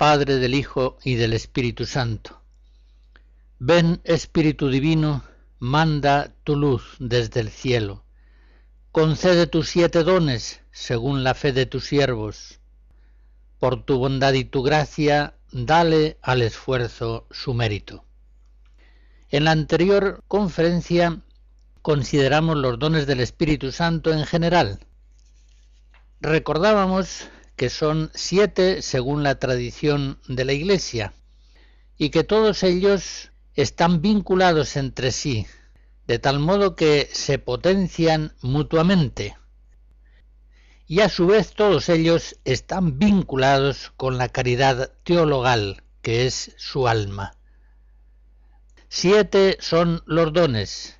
Padre, del Hijo y del Espíritu Santo. Ven, Espíritu Divino, manda tu luz desde el cielo. Concede tus siete dones según la fe de tus siervos. Por tu bondad y tu gracia, dale al esfuerzo su mérito. En la anterior conferencia consideramos los dones del Espíritu Santo en general. Recordábamos que son siete según la tradición de la Iglesia, y que todos ellos están vinculados entre sí, de tal modo que se potencian mutuamente, y a su vez todos ellos están vinculados con la caridad teologal, que es su alma. Siete son los dones,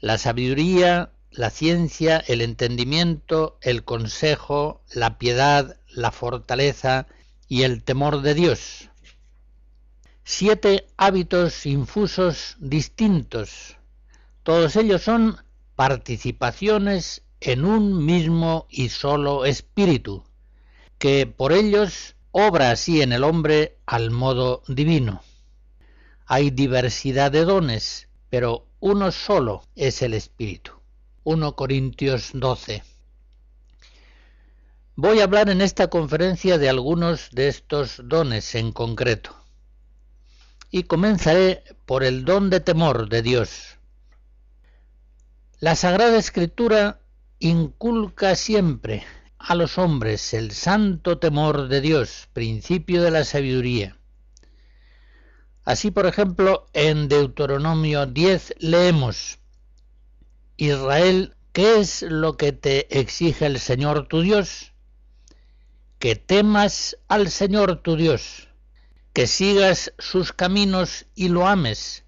la sabiduría, la ciencia, el entendimiento, el consejo, la piedad, la fortaleza y el temor de Dios. Siete hábitos infusos distintos. Todos ellos son participaciones en un mismo y solo espíritu, que por ellos obra así en el hombre al modo divino. Hay diversidad de dones, pero uno solo es el espíritu. 1 Corintios 12. Voy a hablar en esta conferencia de algunos de estos dones en concreto. Y comenzaré por el don de temor de Dios. La Sagrada Escritura inculca siempre a los hombres el santo temor de Dios, principio de la sabiduría. Así, por ejemplo, en Deuteronomio 10 leemos, Israel, ¿qué es lo que te exige el Señor tu Dios? que temas al Señor tu Dios, que sigas sus caminos y lo ames,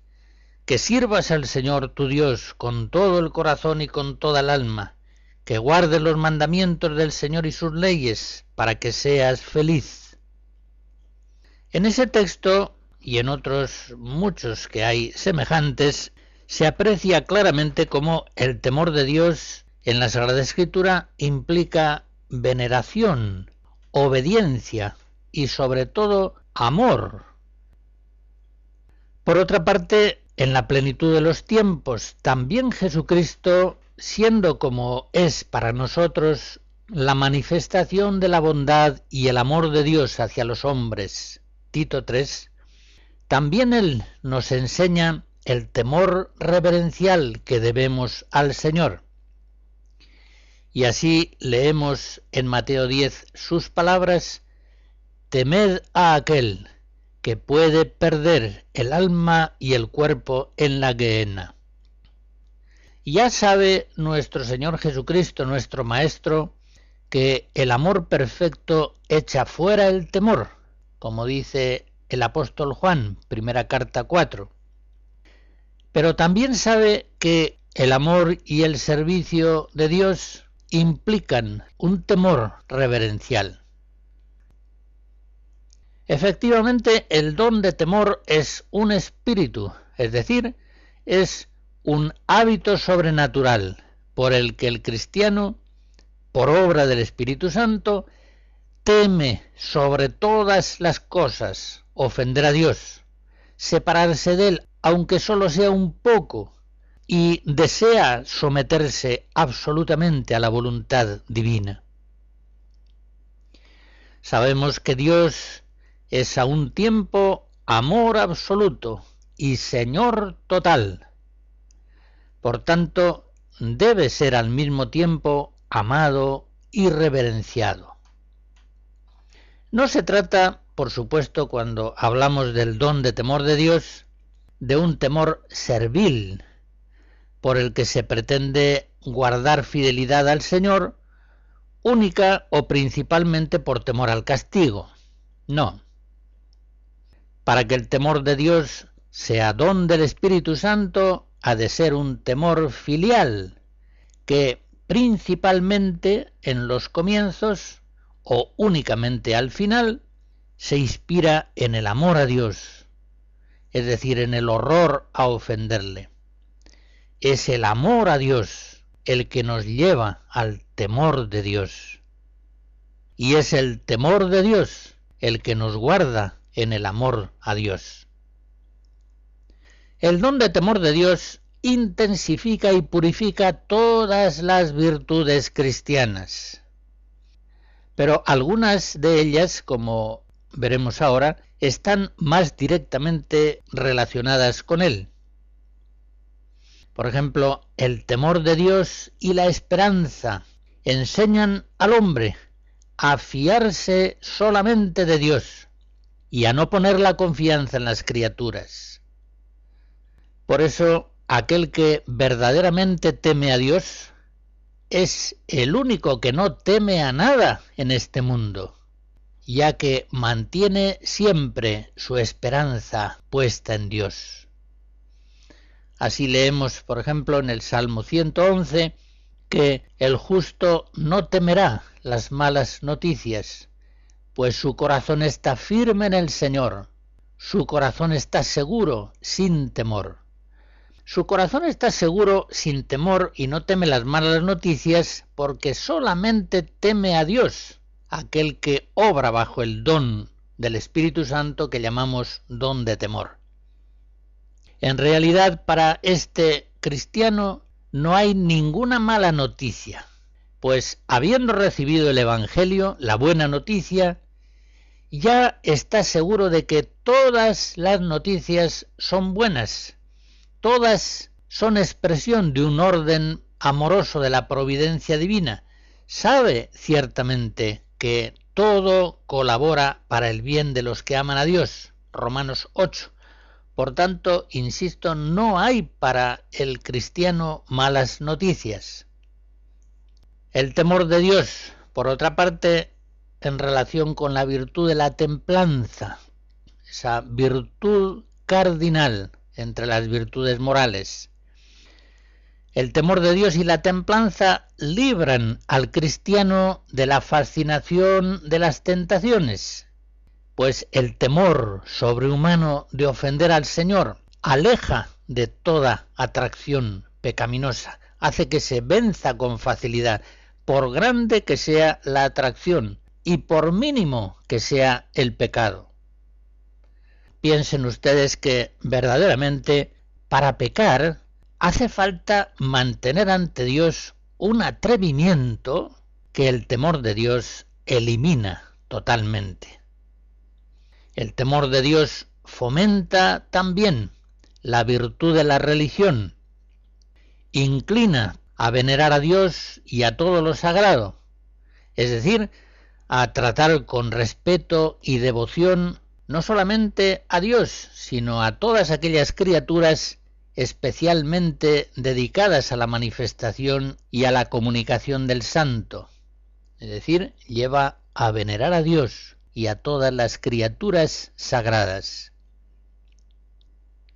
que sirvas al Señor tu Dios con todo el corazón y con toda el alma, que guardes los mandamientos del Señor y sus leyes, para que seas feliz. En ese texto y en otros muchos que hay semejantes, se aprecia claramente cómo el temor de Dios en la Sagrada Escritura implica veneración, obediencia y sobre todo amor. Por otra parte, en la plenitud de los tiempos, también Jesucristo, siendo como es para nosotros la manifestación de la bondad y el amor de Dios hacia los hombres, Tito 3, también Él nos enseña el temor reverencial que debemos al Señor. Y así leemos en Mateo 10 sus palabras, temed a aquel que puede perder el alma y el cuerpo en la gehenna. Ya sabe nuestro Señor Jesucristo, nuestro Maestro, que el amor perfecto echa fuera el temor, como dice el apóstol Juan, primera carta 4. Pero también sabe que el amor y el servicio de Dios implican un temor reverencial. Efectivamente, el don de temor es un espíritu, es decir, es un hábito sobrenatural por el que el cristiano, por obra del Espíritu Santo, teme sobre todas las cosas ofender a Dios, separarse de él, aunque solo sea un poco, y desea someterse absolutamente a la voluntad divina. Sabemos que Dios es a un tiempo amor absoluto y Señor total. Por tanto, debe ser al mismo tiempo amado y reverenciado. No se trata, por supuesto, cuando hablamos del don de temor de Dios, de un temor servil, por el que se pretende guardar fidelidad al Señor, única o principalmente por temor al castigo. No. Para que el temor de Dios sea don del Espíritu Santo, ha de ser un temor filial, que principalmente en los comienzos o únicamente al final se inspira en el amor a Dios, es decir, en el horror a ofenderle. Es el amor a Dios el que nos lleva al temor de Dios. Y es el temor de Dios el que nos guarda en el amor a Dios. El don de temor de Dios intensifica y purifica todas las virtudes cristianas. Pero algunas de ellas, como veremos ahora, están más directamente relacionadas con él. Por ejemplo, el temor de Dios y la esperanza enseñan al hombre a fiarse solamente de Dios y a no poner la confianza en las criaturas. Por eso, aquel que verdaderamente teme a Dios es el único que no teme a nada en este mundo, ya que mantiene siempre su esperanza puesta en Dios. Así leemos, por ejemplo, en el Salmo 111, que el justo no temerá las malas noticias, pues su corazón está firme en el Señor, su corazón está seguro, sin temor. Su corazón está seguro, sin temor, y no teme las malas noticias, porque solamente teme a Dios, aquel que obra bajo el don del Espíritu Santo que llamamos don de temor. En realidad, para este cristiano no hay ninguna mala noticia, pues habiendo recibido el Evangelio, la buena noticia, ya está seguro de que todas las noticias son buenas, todas son expresión de un orden amoroso de la providencia divina. Sabe ciertamente que todo colabora para el bien de los que aman a Dios. Romanos 8. Por tanto, insisto, no hay para el cristiano malas noticias. El temor de Dios, por otra parte, en relación con la virtud de la templanza, esa virtud cardinal entre las virtudes morales. El temor de Dios y la templanza libran al cristiano de la fascinación de las tentaciones, pues el temor sobrehumano de ofender al Señor aleja de toda atracción pecaminosa, hace que se venza con facilidad, por grande que sea la atracción y por mínimo que sea el pecado. Piensen ustedes que verdaderamente para pecar hace falta mantener ante Dios un atrevimiento que el temor de Dios elimina totalmente. El temor de Dios fomenta también la virtud de la religión, inclina a venerar a Dios y a todo lo sagrado, es decir, a tratar con respeto y devoción no solamente a Dios, sino a todas aquellas criaturas especialmente dedicadas a la manifestación y a la comunicación del santo. Es decir, lleva a venerar a Dios, y a todas las criaturas sagradas.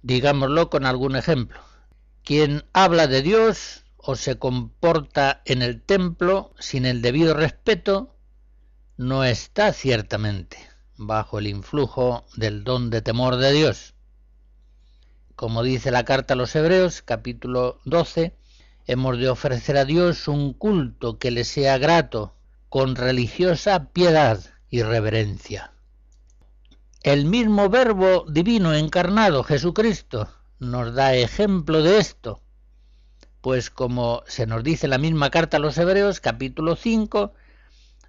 Digámoslo con algún ejemplo. Quien habla de Dios o se comporta en el templo sin el debido respeto, no está ciertamente bajo el influjo del don de temor de Dios. Como dice la carta a los Hebreos, capítulo 12, hemos de ofrecer a Dios un culto que le sea grato, con religiosa piedad, y reverencia. El mismo Verbo divino encarnado, Jesucristo, nos da ejemplo de esto, pues como se nos dice la misma carta a los Hebreos, capítulo 5,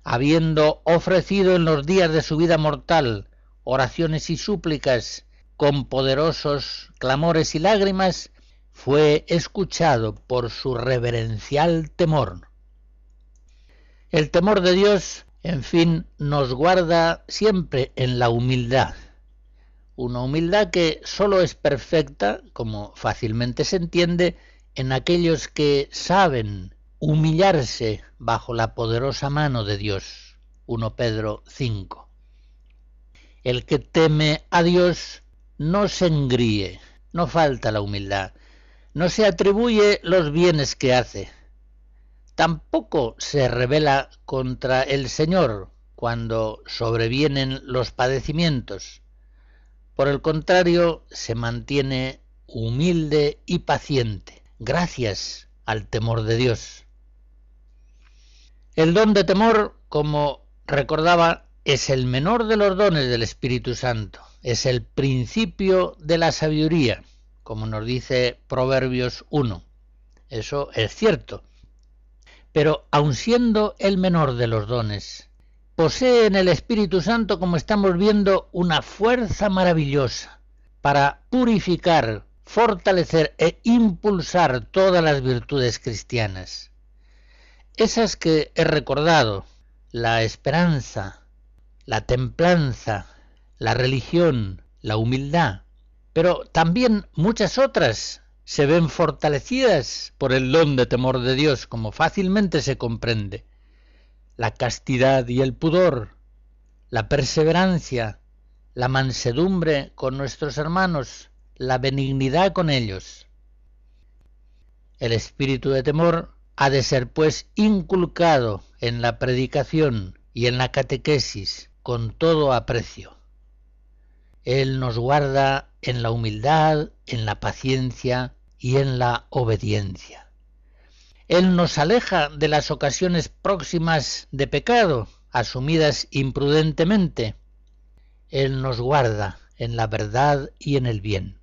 habiendo ofrecido en los días de su vida mortal oraciones y súplicas con poderosos clamores y lágrimas, fue escuchado por su reverencial temor. El temor de Dios en fin, nos guarda siempre en la humildad. Una humildad que sólo es perfecta, como fácilmente se entiende, en aquellos que saben humillarse bajo la poderosa mano de Dios. 1 Pedro 5. El que teme a Dios no se engríe, no falta la humildad, no se atribuye los bienes que hace, tampoco se revela contra el Señor cuando sobrevienen los padecimientos. Por el contrario, se mantiene humilde y paciente, gracias al temor de Dios. El don de temor, como recordaba, es el menor de los dones del Espíritu Santo, es el principio de la sabiduría, como nos dice Proverbios 1. Eso es cierto. Pero aun siendo el menor de los dones, posee en el Espíritu Santo, como estamos viendo, una fuerza maravillosa para purificar, fortalecer e impulsar todas las virtudes cristianas. Esas que he recordado, la esperanza, la templanza, la religión, la humildad, pero también muchas otras se ven fortalecidas por el don de temor de Dios, como fácilmente se comprende. La castidad y el pudor, la perseverancia, la mansedumbre con nuestros hermanos, la benignidad con ellos. El espíritu de temor ha de ser pues inculcado en la predicación y en la catequesis con todo aprecio. Él nos guarda en la humildad, en la paciencia y en la obediencia. Él nos aleja de las ocasiones próximas de pecado, asumidas imprudentemente. Él nos guarda en la verdad y en el bien.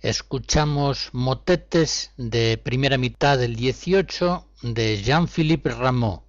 Escuchamos motetes de primera mitad del 18 de Jean-Philippe Rameau.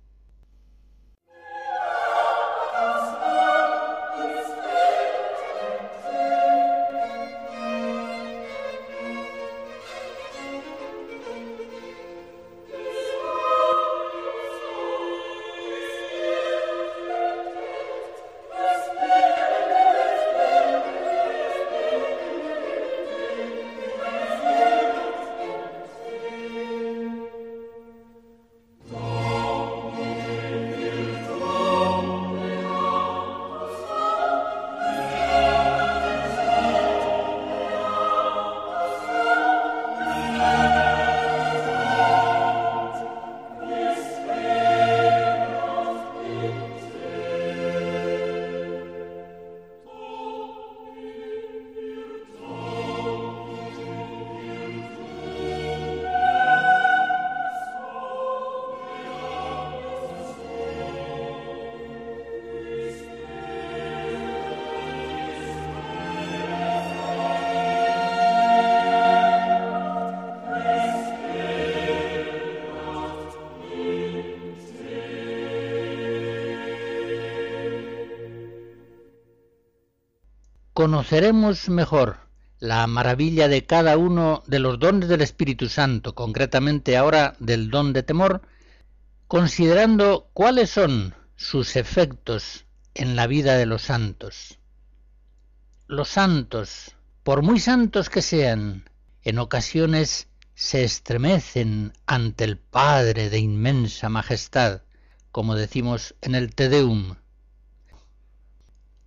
Conoceremos mejor la maravilla de cada uno de los dones del Espíritu Santo, concretamente ahora del don de temor, considerando cuáles son sus efectos en la vida de los santos. Los santos, por muy santos que sean, en ocasiones se estremecen ante el Padre de inmensa majestad, como decimos en el Te Deum.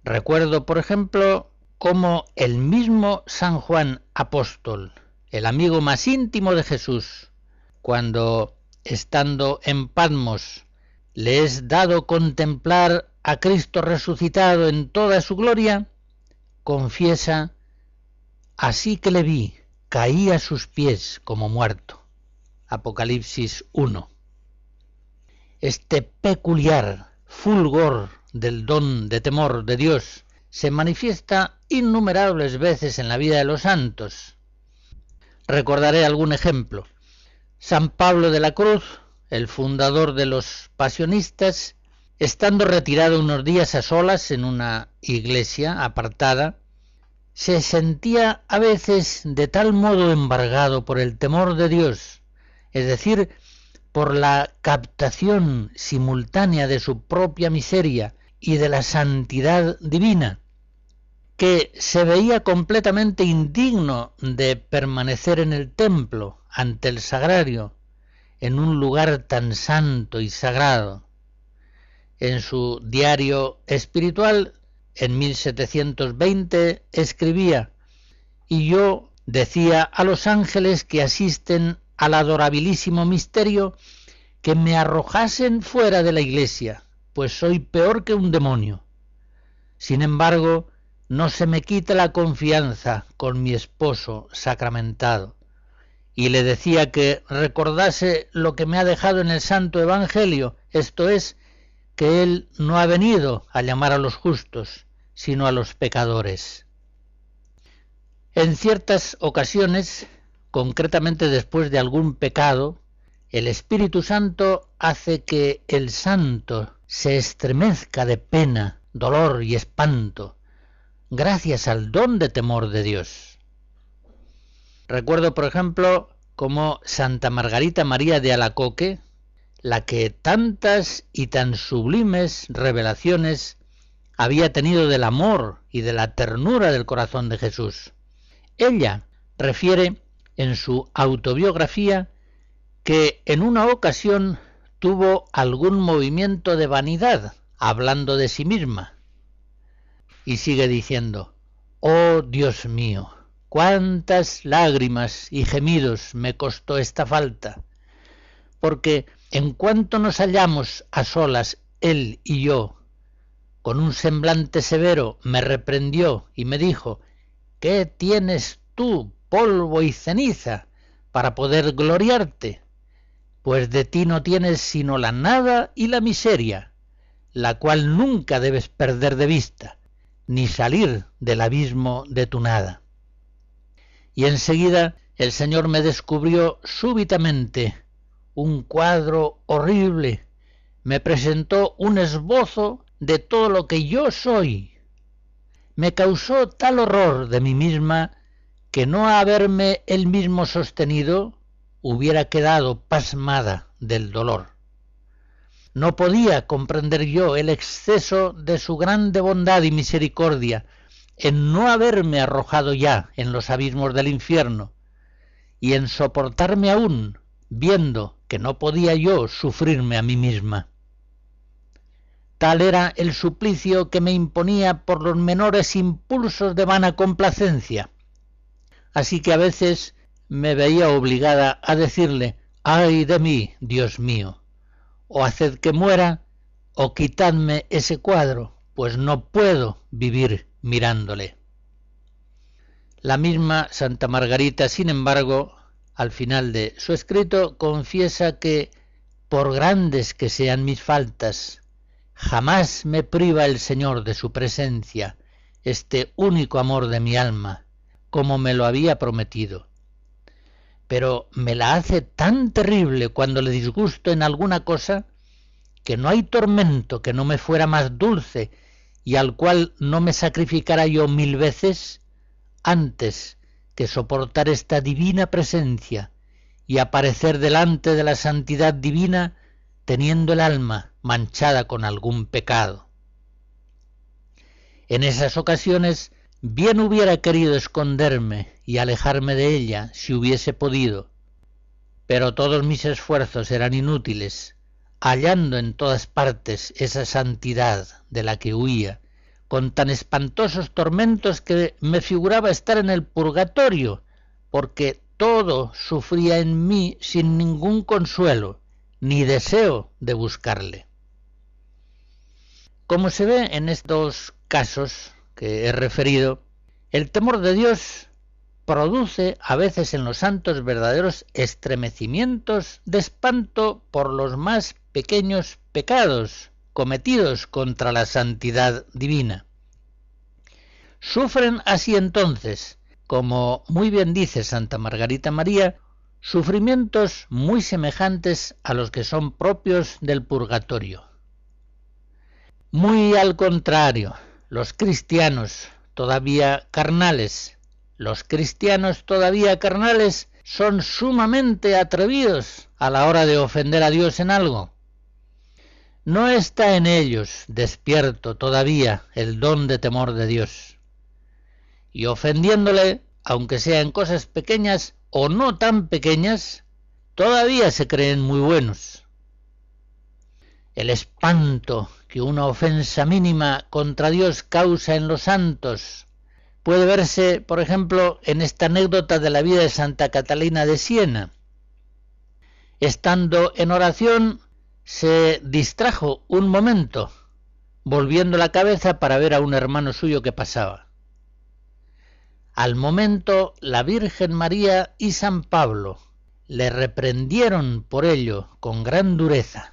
Recuerdo, por ejemplo, como el mismo San Juan Apóstol, el amigo más íntimo de Jesús, cuando, estando en Patmos, le es dado contemplar a Cristo resucitado en toda su gloria, confiesa, así que le vi, caí a sus pies como muerto. Apocalipsis 1. Este peculiar fulgor del don de temor de Dios se manifiesta innumerables veces en la vida de los santos. Recordaré algún ejemplo. San Pablo de la Cruz, el fundador de los pasionistas, estando retirado unos días a solas en una iglesia apartada, se sentía a veces de tal modo embargado por el temor de Dios, es decir, por la captación simultánea de su propia miseria y de la santidad divina, que se veía completamente indigno de permanecer en el templo, ante el sagrario, en un lugar tan santo y sagrado. en su diario espiritual en 1720 escribía, y yo decía a los ángeles que asisten al adorabilísimo misterio que me arrojasen fuera de la iglesia, pues soy peor que un demonio. Sin embargo, no se me quita la confianza con mi esposo sacramentado. Y le decía que recordase lo que me ha dejado en el Santo Evangelio, esto es, que Él no ha venido a llamar a los justos, sino a los pecadores. En ciertas ocasiones, concretamente después de algún pecado, el Espíritu Santo hace que el santo se estremezca de pena, dolor y espanto, gracias al don de temor de Dios. Recuerdo, por ejemplo, como Santa Margarita María de Alacoque, la que tantas y tan sublimes revelaciones había tenido del amor y de la ternura del corazón de Jesús. Ella refiere en su autobiografía que en una ocasión tuvo algún movimiento de vanidad, hablando de sí misma. Y sigue diciendo, Oh Dios mío, cuántas lágrimas y gemidos me costó esta falta, porque en cuanto nos hallamos a solas él y yo, con un semblante severo me reprendió y me dijo, ¿qué tienes tú, polvo y ceniza, para poder gloriarte? Pues de ti no tienes sino la nada y la miseria, la cual nunca debes perder de vista, ni salir del abismo de tu nada. Y enseguida el Señor me descubrió súbitamente un cuadro horrible, me presentó un esbozo de todo lo que yo soy. Me causó tal horror de mí misma que no haberme él mismo sostenido hubiera quedado pasmada del dolor. No podía comprender yo el exceso de su grande bondad y misericordia en no haberme arrojado ya en los abismos del infierno y en soportarme aún viendo que no podía yo sufrirme a mí misma. Tal era el suplicio que me imponía por los menores impulsos de vana complacencia. Así que a veces me veía obligada a decirle, ay de mí, Dios mío, o haced que muera, o quitadme ese cuadro, pues no puedo vivir mirándole. La misma Santa Margarita, sin embargo, al final de su escrito, confiesa que, por grandes que sean mis faltas, jamás me priva el Señor de su presencia, este único amor de mi alma, como me lo había prometido. Pero me la hace tan terrible cuando le disgusto en alguna cosa, que no hay tormento que no me fuera más dulce y al cual no me sacrificara yo mil veces antes que soportar esta divina presencia y aparecer delante de la santidad divina teniendo el alma manchada con algún pecado. En esas ocasiones bien hubiera querido esconderme y alejarme de ella si hubiese podido, pero todos mis esfuerzos eran inútiles, hallando en todas partes esa santidad de la que huía, con tan espantosos tormentos que me figuraba estar en el purgatorio, porque todo sufría en mí sin ningún consuelo, ni deseo de buscarle. Como se ve en estos casos he referido, el temor de Dios produce a veces en los santos verdaderos estremecimientos de espanto por los más pequeños pecados cometidos contra la santidad divina. Sufren así entonces, como muy bien dice Santa Margarita María, sufrimientos muy semejantes a los que son propios del purgatorio. Muy al contrario, los cristianos todavía carnales, los cristianos todavía carnales son sumamente atrevidos a la hora de ofender a Dios en algo no está en ellos despierto todavía el don de temor de Dios. Y ofendiéndole, aunque sea en cosas pequeñas o no tan pequeñas, todavía se creen muy buenos. El espanto que una ofensa mínima contra Dios causa en los santos puede verse, por ejemplo, en esta anécdota de la vida de Santa Catalina de Siena. Estando en oración, se distrajo un momento, volviendo la cabeza para ver a un hermano suyo que pasaba. Al momento, la Virgen María y San Pablo le reprendieron por ello con gran dureza,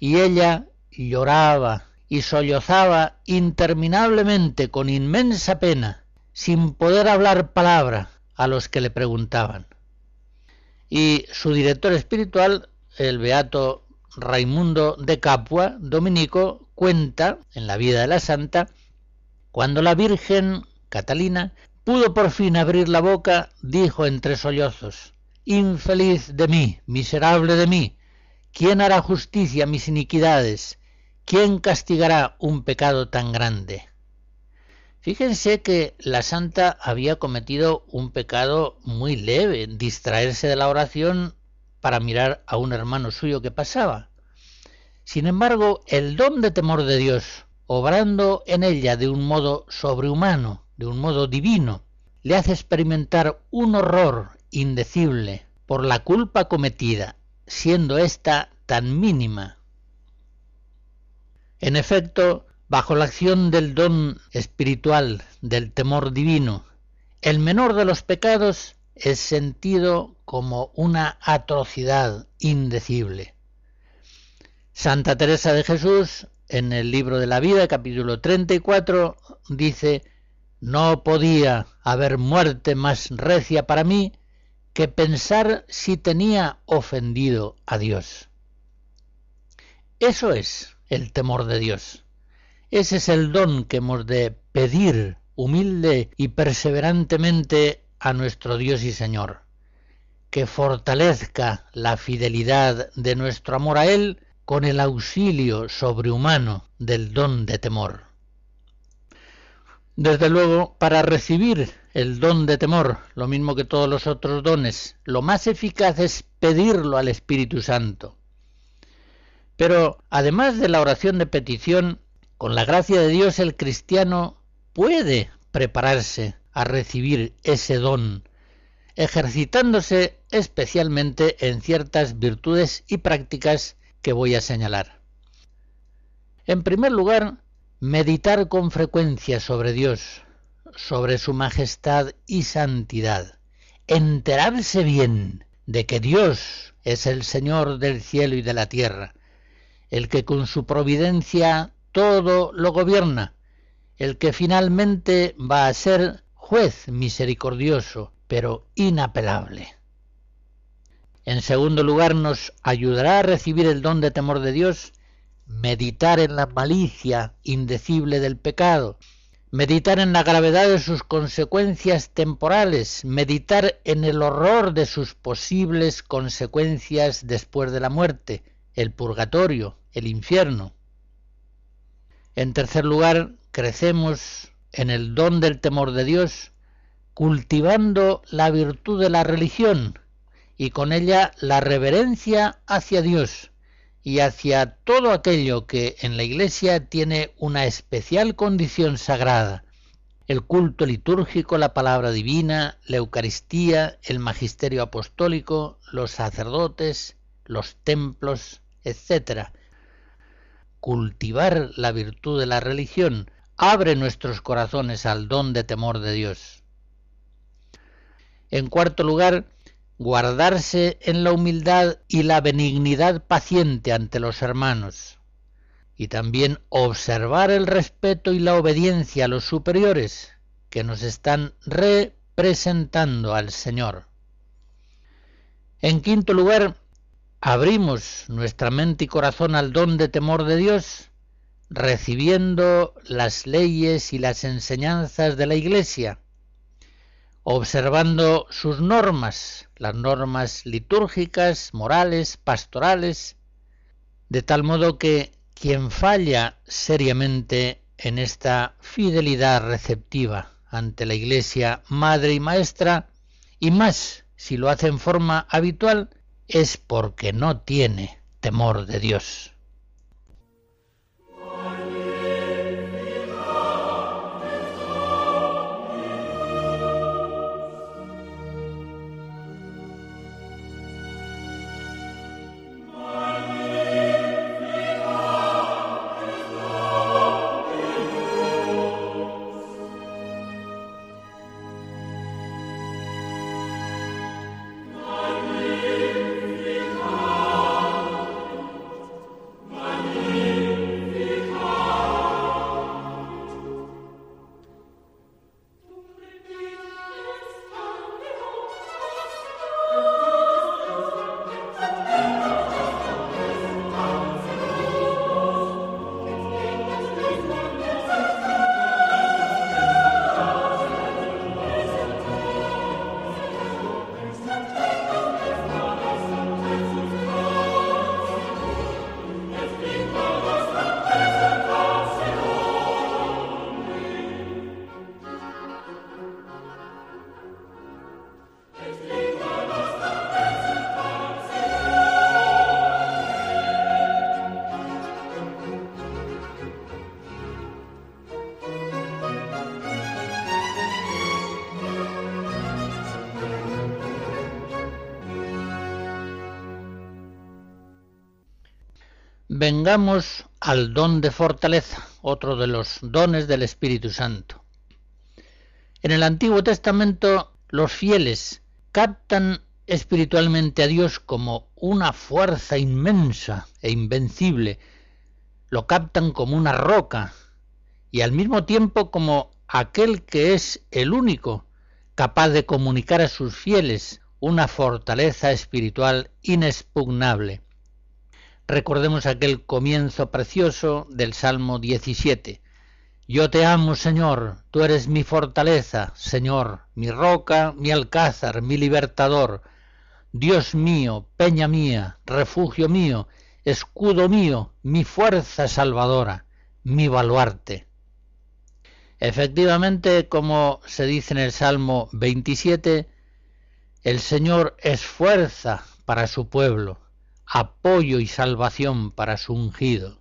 y ella lloraba y sollozaba interminablemente con inmensa pena, sin poder hablar palabra a los que le preguntaban. Y su director espiritual, el beato Raimundo de Capua, dominico, cuenta en la vida de la santa, cuando la Virgen Catalina pudo por fin abrir la boca, dijo entre sollozos, Infeliz de mí, miserable de mí, ¿quién hará justicia a mis iniquidades? ¿Quién castigará un pecado tan grande? Fíjense que la santa había cometido un pecado muy leve, distraerse de la oración para mirar a un hermano suyo que pasaba. Sin embargo, el don de temor de Dios, obrando en ella de un modo sobrehumano, de un modo divino, le hace experimentar un horror indecible por la culpa cometida, siendo ésta tan mínima en efecto, bajo la acción del don espiritual del temor divino, el menor de los pecados es sentido como una atrocidad indecible. Santa Teresa de Jesús, en el libro de la vida, capítulo 34, dice, no podía haber muerte más recia para mí que pensar si tenía ofendido a Dios. Eso es el temor de Dios. Ese es el don que hemos de pedir humilde y perseverantemente a nuestro Dios y Señor, que fortalezca la fidelidad de nuestro amor a Él con el auxilio sobrehumano del don de temor. Desde luego, para recibir el don de temor, lo mismo que todos los otros dones, lo más eficaz es pedirlo al Espíritu Santo. Pero además de la oración de petición, con la gracia de Dios el cristiano puede prepararse a recibir ese don, ejercitándose especialmente en ciertas virtudes y prácticas que voy a señalar. En primer lugar, meditar con frecuencia sobre Dios, sobre su majestad y santidad, enterarse bien de que Dios es el Señor del cielo y de la tierra, el que con su providencia todo lo gobierna, el que finalmente va a ser juez misericordioso, pero inapelable. En segundo lugar, nos ayudará a recibir el don de temor de Dios, meditar en la malicia indecible del pecado, meditar en la gravedad de sus consecuencias temporales, meditar en el horror de sus posibles consecuencias después de la muerte, el purgatorio, el infierno. En tercer lugar, crecemos en el don del temor de Dios, cultivando la virtud de la religión y con ella la reverencia hacia Dios y hacia todo aquello que en la Iglesia tiene una especial condición sagrada, el culto litúrgico, la palabra divina, la Eucaristía, el magisterio apostólico, los sacerdotes, los templos, etc. Cultivar la virtud de la religión abre nuestros corazones al don de temor de Dios. En cuarto lugar, guardarse en la humildad y la benignidad paciente ante los hermanos, y también observar el respeto y la obediencia a los superiores que nos están representando al Señor. En quinto lugar, abrimos nuestra mente y corazón al don de temor de Dios, recibiendo las leyes y las enseñanzas de la Iglesia, observando sus normas, las normas litúrgicas, morales, pastorales, de tal modo que quien falla seriamente en esta fidelidad receptiva ante la Iglesia madre y maestra, y más si lo hace en forma habitual, es porque no tiene temor de Dios. Vengamos al don de fortaleza, otro de los dones del Espíritu Santo. En el Antiguo Testamento los fieles captan espiritualmente a Dios como una fuerza inmensa e invencible, lo captan como una roca y al mismo tiempo como aquel que es el único capaz de comunicar a sus fieles una fortaleza espiritual inexpugnable. Recordemos aquel comienzo precioso del Salmo 17. Yo te amo, Señor, tú eres mi fortaleza, Señor, mi roca, mi alcázar, mi libertador, Dios mío, peña mía, refugio mío, escudo mío, mi fuerza salvadora, mi baluarte. Efectivamente, como se dice en el Salmo 27, el Señor es fuerza para su pueblo, apoyo y salvación para su ungido.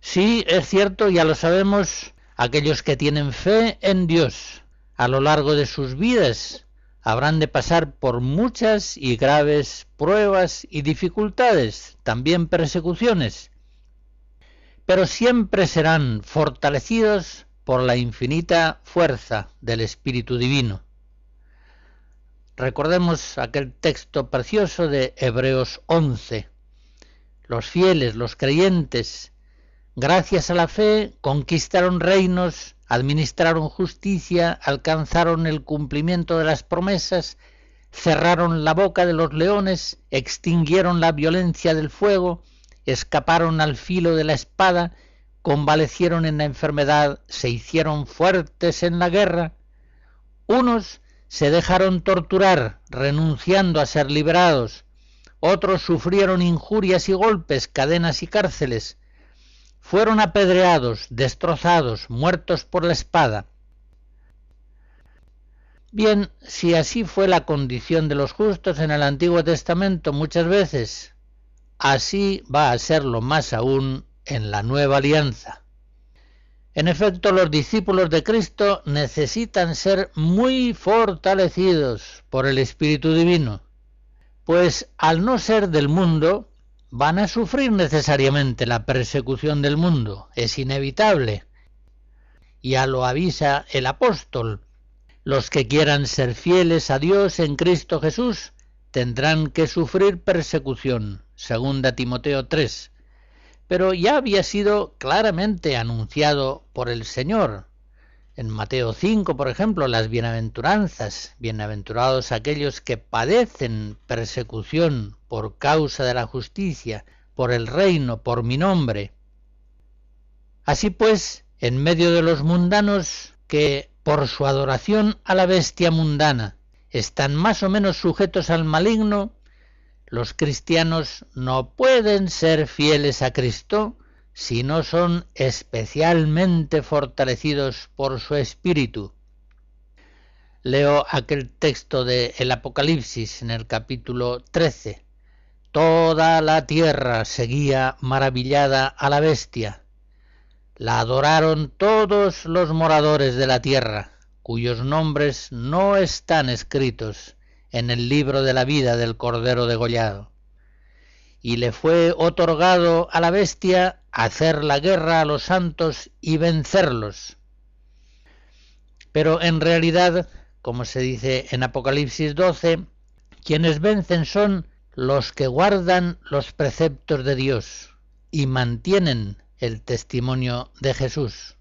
Sí, es cierto, ya lo sabemos, aquellos que tienen fe en Dios a lo largo de sus vidas habrán de pasar por muchas y graves pruebas y dificultades, también persecuciones, pero siempre serán fortalecidos por la infinita fuerza del Espíritu Divino. Recordemos aquel texto precioso de Hebreos 11. Los fieles, los creyentes, gracias a la fe, conquistaron reinos, administraron justicia, alcanzaron el cumplimiento de las promesas, cerraron la boca de los leones, extinguieron la violencia del fuego, escaparon al filo de la espada, convalecieron en la enfermedad, se hicieron fuertes en la guerra. Unos se dejaron torturar, renunciando a ser liberados. Otros sufrieron injurias y golpes, cadenas y cárceles. Fueron apedreados, destrozados, muertos por la espada. Bien, si así fue la condición de los justos en el Antiguo Testamento muchas veces, así va a serlo más aún en la nueva alianza. En efecto, los discípulos de Cristo necesitan ser muy fortalecidos por el Espíritu Divino, pues al no ser del mundo, van a sufrir necesariamente la persecución del mundo, es inevitable. Ya lo avisa el apóstol, los que quieran ser fieles a Dios en Cristo Jesús tendrán que sufrir persecución, segunda Timoteo 3, pero ya había sido claramente anunciado por el Señor. En Mateo 5, por ejemplo, las bienaventuranzas, bienaventurados aquellos que padecen persecución por causa de la justicia, por el reino, por mi nombre. Así pues, en medio de los mundanos que por su adoración a la bestia mundana están más o menos sujetos al maligno, los cristianos no pueden ser fieles a Cristo si no son especialmente fortalecidos por su espíritu. Leo aquel texto de el Apocalipsis en el capítulo 13. Toda la tierra seguía maravillada a la bestia. La adoraron todos los moradores de la tierra, cuyos nombres no están escritos en el libro de la vida del Cordero degollado. Y le fue otorgado a la bestia hacer la guerra a los santos y vencerlos. Pero en realidad, como se dice en Apocalipsis 12, quienes vencen son los que guardan los preceptos de Dios y mantienen el testimonio de Jesús.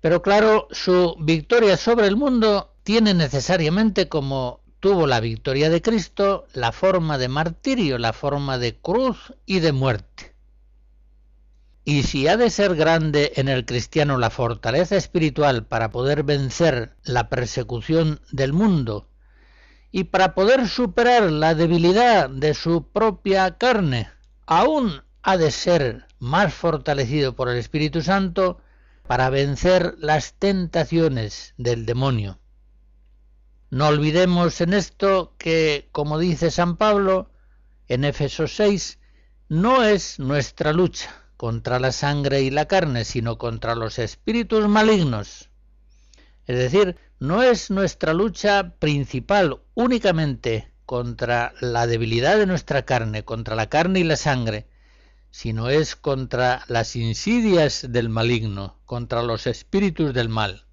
Pero claro, su victoria sobre el mundo tiene necesariamente como tuvo la victoria de Cristo la forma de martirio, la forma de cruz y de muerte. Y si ha de ser grande en el cristiano la fortaleza espiritual para poder vencer la persecución del mundo y para poder superar la debilidad de su propia carne, aún ha de ser más fortalecido por el Espíritu Santo para vencer las tentaciones del demonio. No olvidemos en esto que, como dice San Pablo en Éfeso 6, no es nuestra lucha contra la sangre y la carne, sino contra los espíritus malignos. Es decir, no es nuestra lucha principal únicamente contra la debilidad de nuestra carne, contra la carne y la sangre, sino es contra las insidias del maligno, contra los espíritus del mal.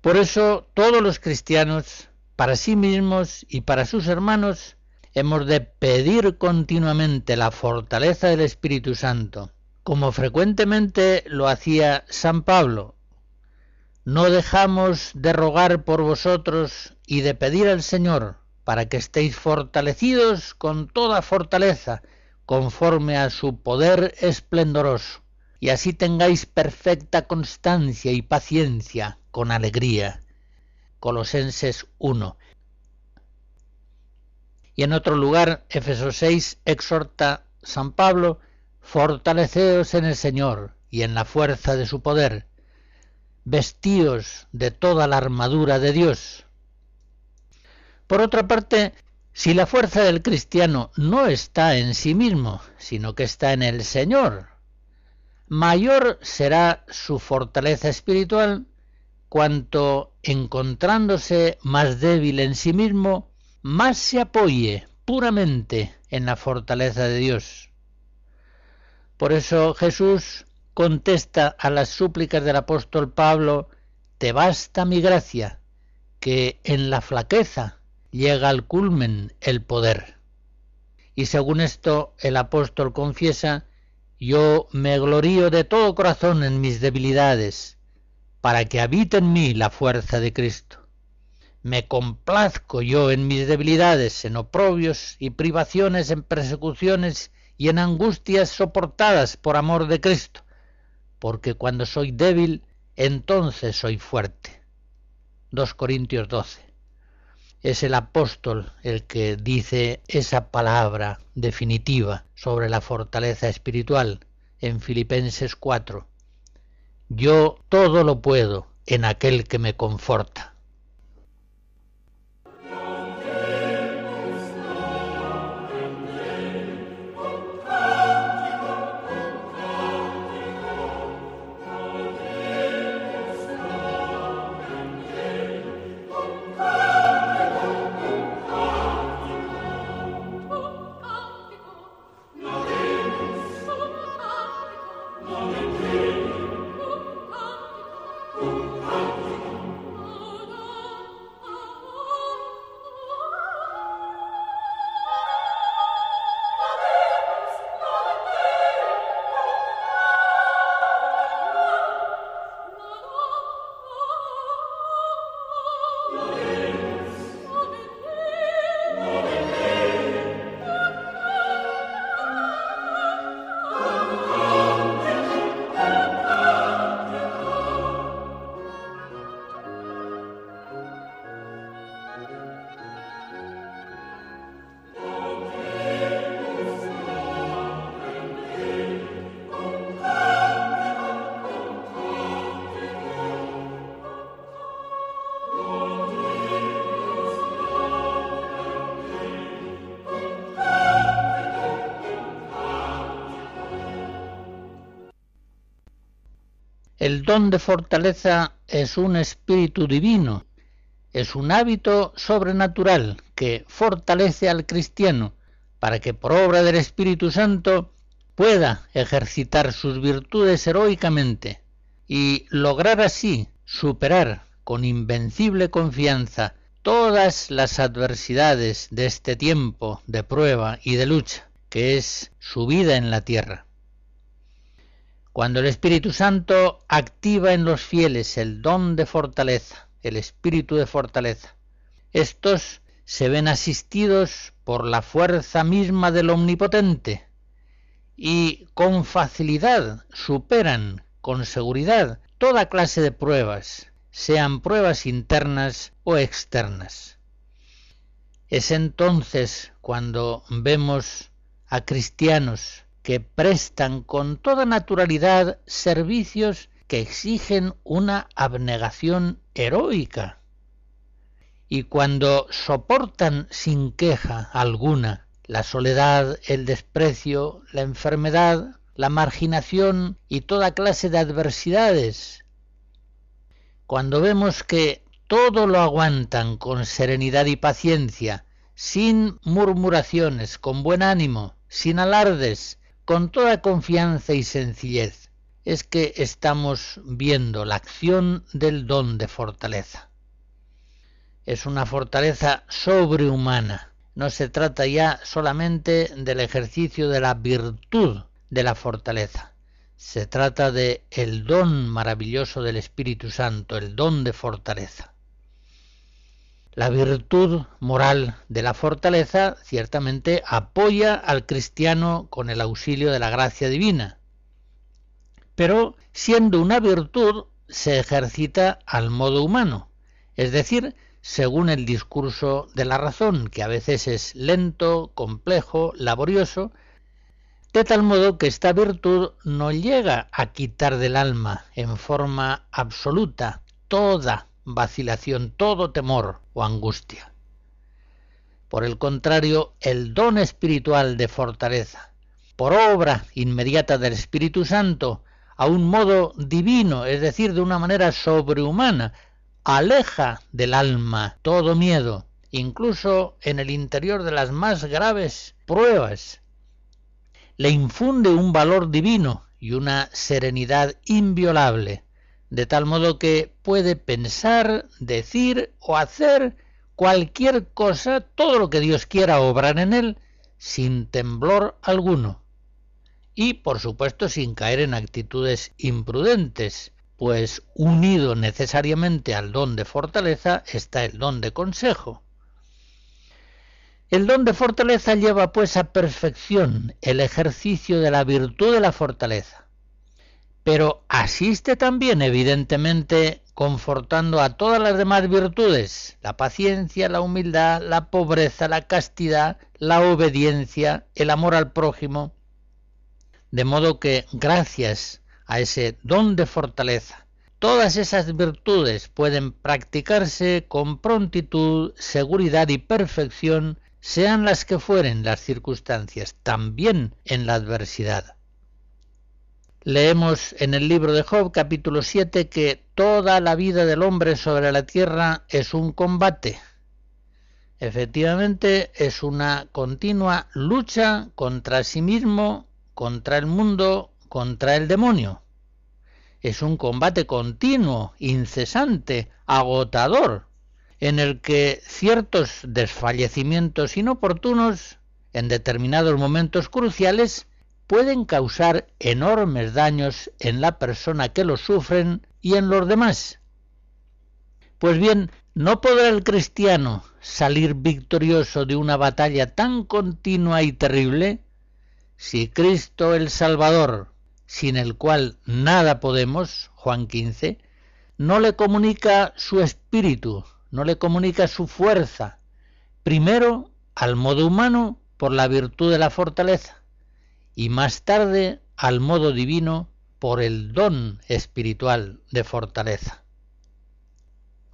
Por eso todos los cristianos, para sí mismos y para sus hermanos, hemos de pedir continuamente la fortaleza del Espíritu Santo, como frecuentemente lo hacía San Pablo. No dejamos de rogar por vosotros y de pedir al Señor para que estéis fortalecidos con toda fortaleza, conforme a su poder esplendoroso, y así tengáis perfecta constancia y paciencia con alegría. Colosenses 1. Y en otro lugar, Éfeso 6, exhorta San Pablo, fortaleceos en el Señor y en la fuerza de su poder, vestíos de toda la armadura de Dios, por otra parte, si la fuerza del cristiano no está en sí mismo, sino que está en el Señor, mayor será su fortaleza espiritual cuanto, encontrándose más débil en sí mismo, más se apoye puramente en la fortaleza de Dios. Por eso Jesús contesta a las súplicas del apóstol Pablo, Te basta mi gracia, que en la flaqueza llega al culmen el poder. Y según esto el apóstol confiesa, yo me glorío de todo corazón en mis debilidades, para que habite en mí la fuerza de Cristo. Me complazco yo en mis debilidades, en oprobios y privaciones, en persecuciones y en angustias soportadas por amor de Cristo, porque cuando soy débil, entonces soy fuerte. 2 Corintios 12 es el apóstol el que dice esa palabra definitiva sobre la fortaleza espiritual en Filipenses 4. Yo todo lo puedo en aquel que me conforta. El don de fortaleza es un espíritu divino, es un hábito sobrenatural que fortalece al cristiano para que por obra del Espíritu Santo pueda ejercitar sus virtudes heroicamente y lograr así superar con invencible confianza todas las adversidades de este tiempo de prueba y de lucha, que es su vida en la tierra. Cuando el Espíritu Santo activa en los fieles el don de fortaleza, el espíritu de fortaleza, estos se ven asistidos por la fuerza misma del Omnipotente y con facilidad superan con seguridad toda clase de pruebas, sean pruebas internas o externas. Es entonces cuando vemos a cristianos que prestan con toda naturalidad servicios que exigen una abnegación heroica. Y cuando soportan sin queja alguna la soledad, el desprecio, la enfermedad, la marginación y toda clase de adversidades, cuando vemos que todo lo aguantan con serenidad y paciencia, sin murmuraciones, con buen ánimo, sin alardes, con toda confianza y sencillez, es que estamos viendo la acción del don de fortaleza. Es una fortaleza sobrehumana. No se trata ya solamente del ejercicio de la virtud de la fortaleza. Se trata de el don maravilloso del Espíritu Santo, el don de fortaleza. La virtud moral de la fortaleza ciertamente apoya al cristiano con el auxilio de la gracia divina, pero siendo una virtud se ejercita al modo humano, es decir, según el discurso de la razón, que a veces es lento, complejo, laborioso, de tal modo que esta virtud no llega a quitar del alma en forma absoluta toda vacilación, todo temor o angustia. Por el contrario, el don espiritual de fortaleza, por obra inmediata del Espíritu Santo, a un modo divino, es decir, de una manera sobrehumana, aleja del alma todo miedo, incluso en el interior de las más graves pruebas. Le infunde un valor divino y una serenidad inviolable, de tal modo que puede pensar, decir o hacer cualquier cosa, todo lo que Dios quiera obrar en él, sin temblor alguno. Y, por supuesto, sin caer en actitudes imprudentes, pues unido necesariamente al don de fortaleza está el don de consejo. El don de fortaleza lleva pues a perfección el ejercicio de la virtud de la fortaleza pero asiste también evidentemente confortando a todas las demás virtudes, la paciencia, la humildad, la pobreza, la castidad, la obediencia, el amor al prójimo, de modo que gracias a ese don de fortaleza, todas esas virtudes pueden practicarse con prontitud, seguridad y perfección, sean las que fueren las circunstancias, también en la adversidad. Leemos en el libro de Job capítulo 7 que toda la vida del hombre sobre la tierra es un combate. Efectivamente es una continua lucha contra sí mismo, contra el mundo, contra el demonio. Es un combate continuo, incesante, agotador, en el que ciertos desfallecimientos inoportunos en determinados momentos cruciales pueden causar enormes daños en la persona que los sufren y en los demás. Pues bien, no podrá el cristiano salir victorioso de una batalla tan continua y terrible si Cristo el Salvador, sin el cual nada podemos, Juan 15, no le comunica su espíritu, no le comunica su fuerza, primero al modo humano por la virtud de la fortaleza, y más tarde al modo divino por el don espiritual de fortaleza.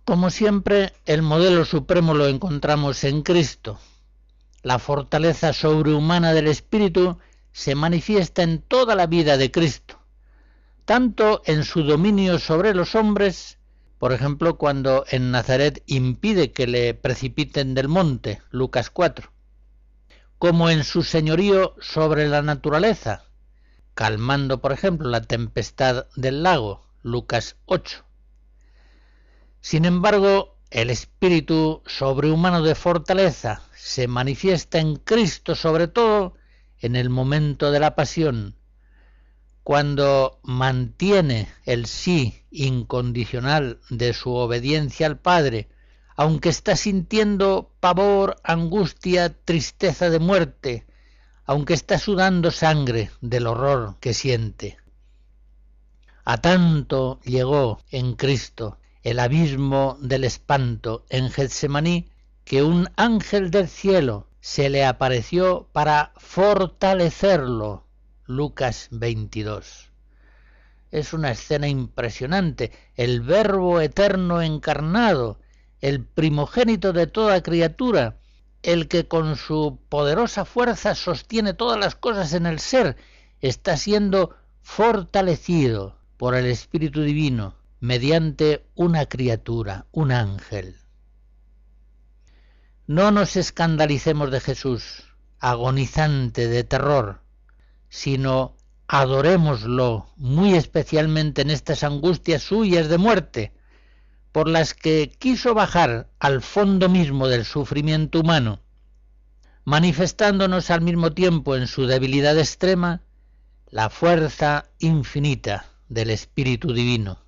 Como siempre, el modelo supremo lo encontramos en Cristo. La fortaleza sobrehumana del Espíritu se manifiesta en toda la vida de Cristo, tanto en su dominio sobre los hombres, por ejemplo, cuando en Nazaret impide que le precipiten del monte, Lucas 4, como en su señorío sobre la naturaleza, calmando, por ejemplo, la tempestad del lago, Lucas 8. Sin embargo, el espíritu sobrehumano de fortaleza se manifiesta en Cristo sobre todo en el momento de la pasión, cuando mantiene el sí incondicional de su obediencia al Padre aunque está sintiendo pavor, angustia, tristeza de muerte, aunque está sudando sangre del horror que siente. A tanto llegó en Cristo el abismo del espanto en Getsemaní que un ángel del cielo se le apareció para fortalecerlo. Lucas 22. Es una escena impresionante, el Verbo eterno encarnado, el primogénito de toda criatura, el que con su poderosa fuerza sostiene todas las cosas en el ser, está siendo fortalecido por el Espíritu Divino mediante una criatura, un ángel. No nos escandalicemos de Jesús, agonizante de terror, sino adorémoslo muy especialmente en estas angustias suyas de muerte, por las que quiso bajar al fondo mismo del sufrimiento humano, manifestándonos al mismo tiempo en su debilidad extrema la fuerza infinita del Espíritu Divino.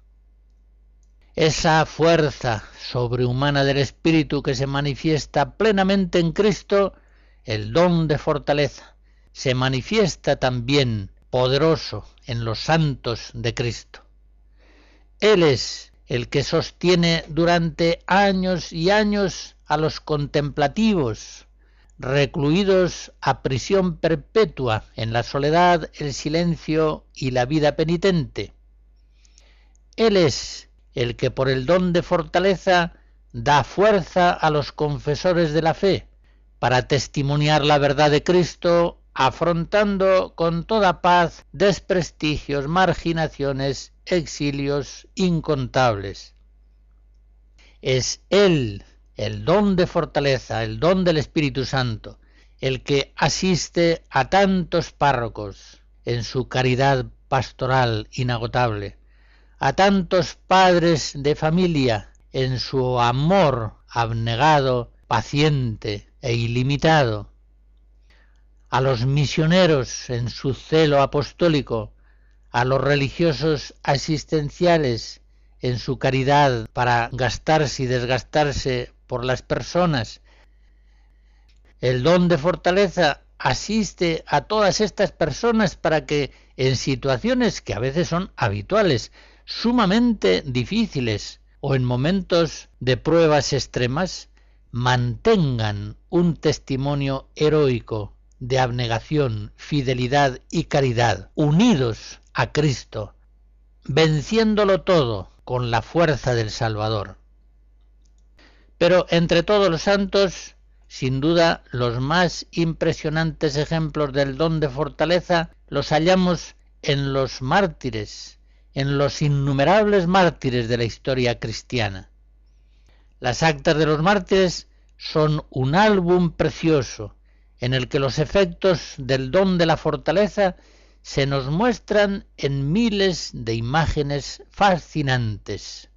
Esa fuerza sobrehumana del Espíritu que se manifiesta plenamente en Cristo, el don de fortaleza, se manifiesta también poderoso en los santos de Cristo. Él es el que sostiene durante años y años a los contemplativos, recluidos a prisión perpetua en la soledad, el silencio y la vida penitente. Él es el que por el don de fortaleza da fuerza a los confesores de la fe para testimoniar la verdad de Cristo, afrontando con toda paz desprestigios, marginaciones, exilios incontables. Es Él el don de fortaleza, el don del Espíritu Santo, el que asiste a tantos párrocos en su caridad pastoral inagotable, a tantos padres de familia en su amor abnegado, paciente e ilimitado, a los misioneros en su celo apostólico, a los religiosos asistenciales en su caridad para gastarse y desgastarse por las personas. El don de fortaleza asiste a todas estas personas para que en situaciones que a veces son habituales, sumamente difíciles o en momentos de pruebas extremas, mantengan un testimonio heroico de abnegación, fidelidad y caridad, unidos a Cristo, venciéndolo todo con la fuerza del Salvador. Pero entre todos los santos, sin duda, los más impresionantes ejemplos del don de fortaleza los hallamos en los mártires, en los innumerables mártires de la historia cristiana. Las actas de los mártires son un álbum precioso en el que los efectos del don de la fortaleza se nos muestran en miles de imágenes fascinantes.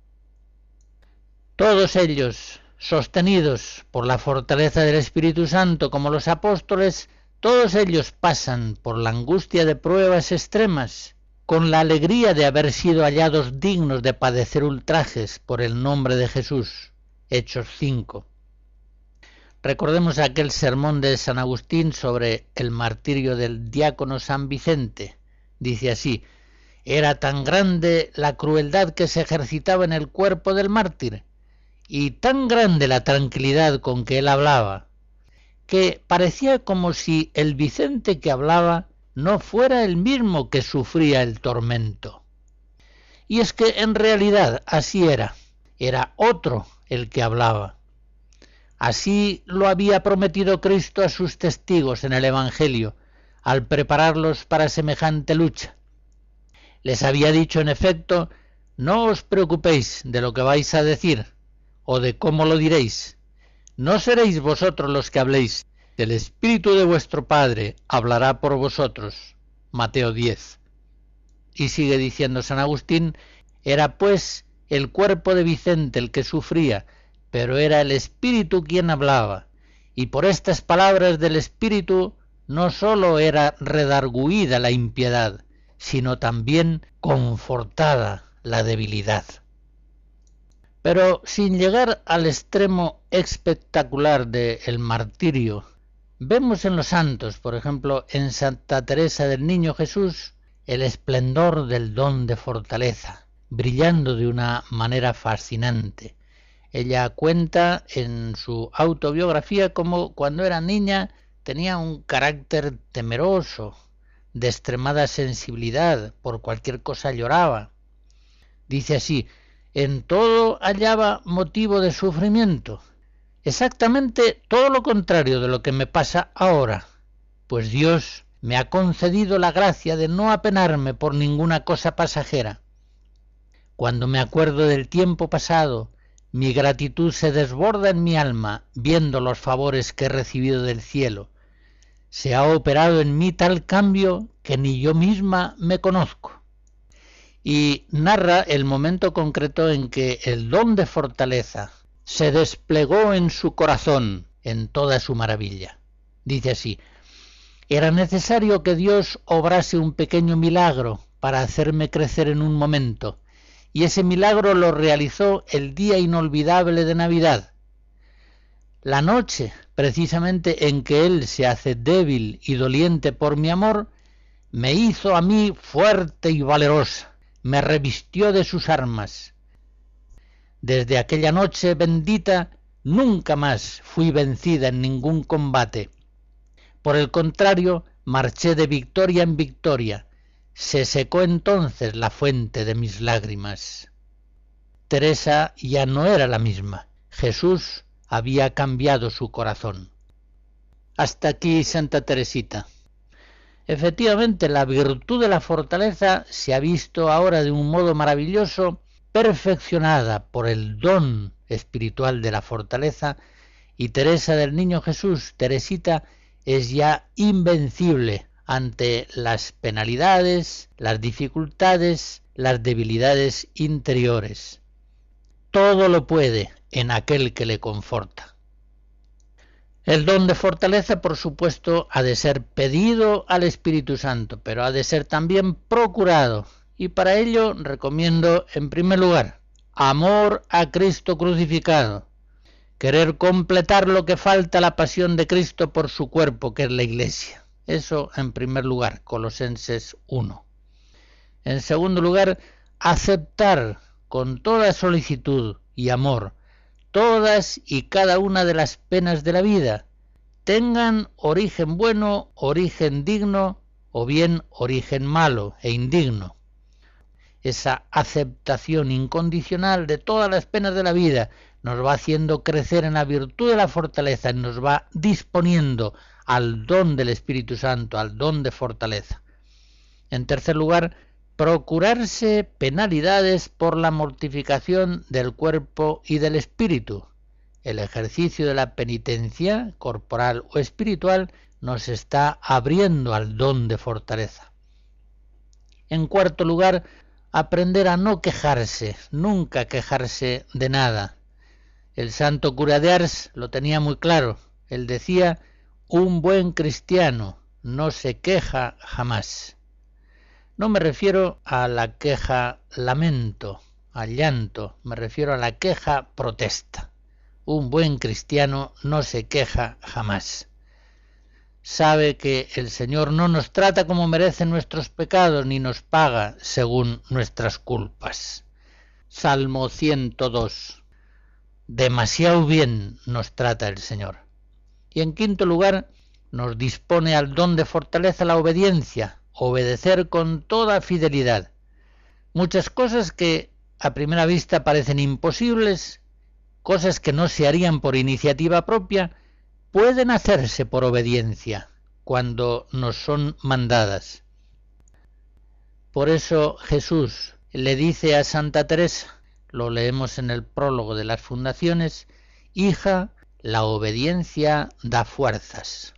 Todos ellos sostenidos por la fortaleza del Espíritu Santo como los apóstoles, todos ellos pasan por la angustia de pruebas extremas, con la alegría de haber sido hallados dignos de padecer ultrajes por el nombre de Jesús. Hechos 5. Recordemos aquel sermón de San Agustín sobre el martirio del diácono San Vicente. Dice así, era tan grande la crueldad que se ejercitaba en el cuerpo del mártir, y tan grande la tranquilidad con que él hablaba, que parecía como si el Vicente que hablaba no fuera el mismo que sufría el tormento. Y es que en realidad así era, era otro el que hablaba. Así lo había prometido Cristo a sus testigos en el Evangelio, al prepararlos para semejante lucha. Les había dicho en efecto, no os preocupéis de lo que vais a decir, o de cómo lo diréis. No seréis vosotros los que habléis, el Espíritu de vuestro Padre hablará por vosotros. Mateo 10. Y sigue diciendo San Agustín, era pues el cuerpo de Vicente el que sufría, pero era el Espíritu quien hablaba, y por estas palabras del Espíritu no sólo era redarguida la impiedad, sino también confortada la debilidad. Pero sin llegar al extremo espectacular del martirio, vemos en los santos, por ejemplo, en Santa Teresa del Niño Jesús, el esplendor del don de fortaleza, brillando de una manera fascinante. Ella cuenta en su autobiografía como cuando era niña tenía un carácter temeroso, de extremada sensibilidad, por cualquier cosa lloraba. Dice así, en todo hallaba motivo de sufrimiento. Exactamente todo lo contrario de lo que me pasa ahora, pues Dios me ha concedido la gracia de no apenarme por ninguna cosa pasajera. Cuando me acuerdo del tiempo pasado, mi gratitud se desborda en mi alma viendo los favores que he recibido del cielo. se ha operado en mí tal cambio que ni yo misma me conozco. Y narra el momento concreto en que el don de fortaleza se desplegó en su corazón en toda su maravilla. Dice así, era necesario que Dios obrase un pequeño milagro para hacerme crecer en un momento, y ese milagro lo realizó el día inolvidable de Navidad. La noche, precisamente en que Él se hace débil y doliente por mi amor, me hizo a mí fuerte y valerosa, me revistió de sus armas. Desde aquella noche bendita nunca más fui vencida en ningún combate. Por el contrario, marché de victoria en victoria. Se secó entonces la fuente de mis lágrimas. Teresa ya no era la misma. Jesús había cambiado su corazón. Hasta aquí Santa Teresita. Efectivamente, la virtud de la fortaleza se ha visto ahora de un modo maravilloso perfeccionada por el don espiritual de la fortaleza y Teresa del Niño Jesús, Teresita, es ya invencible ante las penalidades, las dificultades, las debilidades interiores. Todo lo puede en aquel que le conforta. El don de fortaleza, por supuesto, ha de ser pedido al Espíritu Santo, pero ha de ser también procurado. Y para ello recomiendo, en primer lugar, amor a Cristo crucificado, querer completar lo que falta la pasión de Cristo por su cuerpo, que es la Iglesia. Eso en primer lugar, Colosenses 1. En segundo lugar, aceptar con toda solicitud y amor todas y cada una de las penas de la vida, tengan origen bueno, origen digno o bien origen malo e indigno. Esa aceptación incondicional de todas las penas de la vida nos va haciendo crecer en la virtud de la fortaleza y nos va disponiendo al don del Espíritu Santo, al don de fortaleza. En tercer lugar, procurarse penalidades por la mortificación del cuerpo y del espíritu. El ejercicio de la penitencia corporal o espiritual nos está abriendo al don de fortaleza. En cuarto lugar, aprender a no quejarse, nunca quejarse de nada. El santo cura de Ars lo tenía muy claro. Él decía, un buen cristiano no se queja jamás. No me refiero a la queja lamento, al llanto, me refiero a la queja protesta. Un buen cristiano no se queja jamás. Sabe que el Señor no nos trata como merecen nuestros pecados ni nos paga según nuestras culpas. Salmo 102. Demasiado bien nos trata el Señor. Y en quinto lugar, nos dispone al don de fortaleza la obediencia, obedecer con toda fidelidad. Muchas cosas que a primera vista parecen imposibles, cosas que no se harían por iniciativa propia, pueden hacerse por obediencia cuando nos son mandadas. Por eso Jesús le dice a Santa Teresa, lo leemos en el prólogo de las fundaciones, Hija, la obediencia da fuerzas.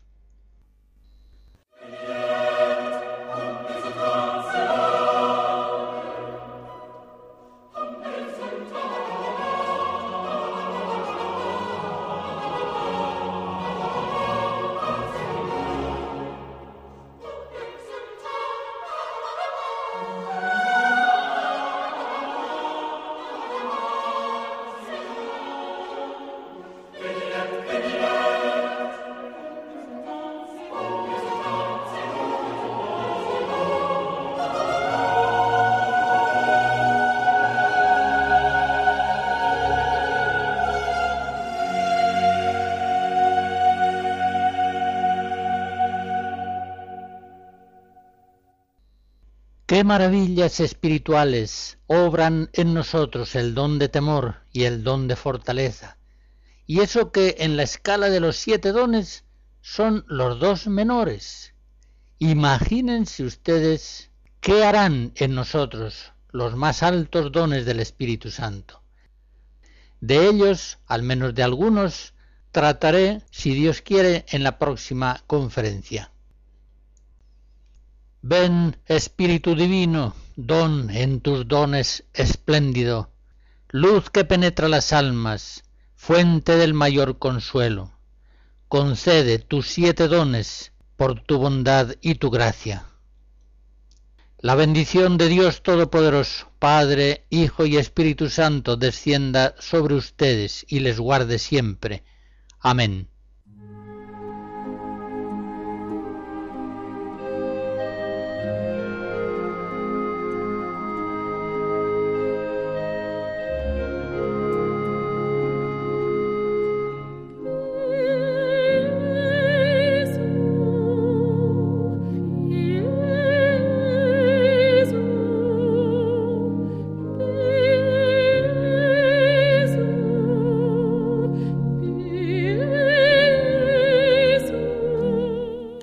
Qué maravillas espirituales obran en nosotros el don de temor y el don de fortaleza. Y eso que en la escala de los siete dones son los dos menores. Imagínense ustedes qué harán en nosotros los más altos dones del Espíritu Santo. De ellos, al menos de algunos, trataré, si Dios quiere, en la próxima conferencia. Ven, Espíritu Divino, don en tus dones espléndido, luz que penetra las almas, fuente del mayor consuelo. Concede tus siete dones por tu bondad y tu gracia. La bendición de Dios Todopoderoso, Padre, Hijo y Espíritu Santo, descienda sobre ustedes y les guarde siempre. Amén.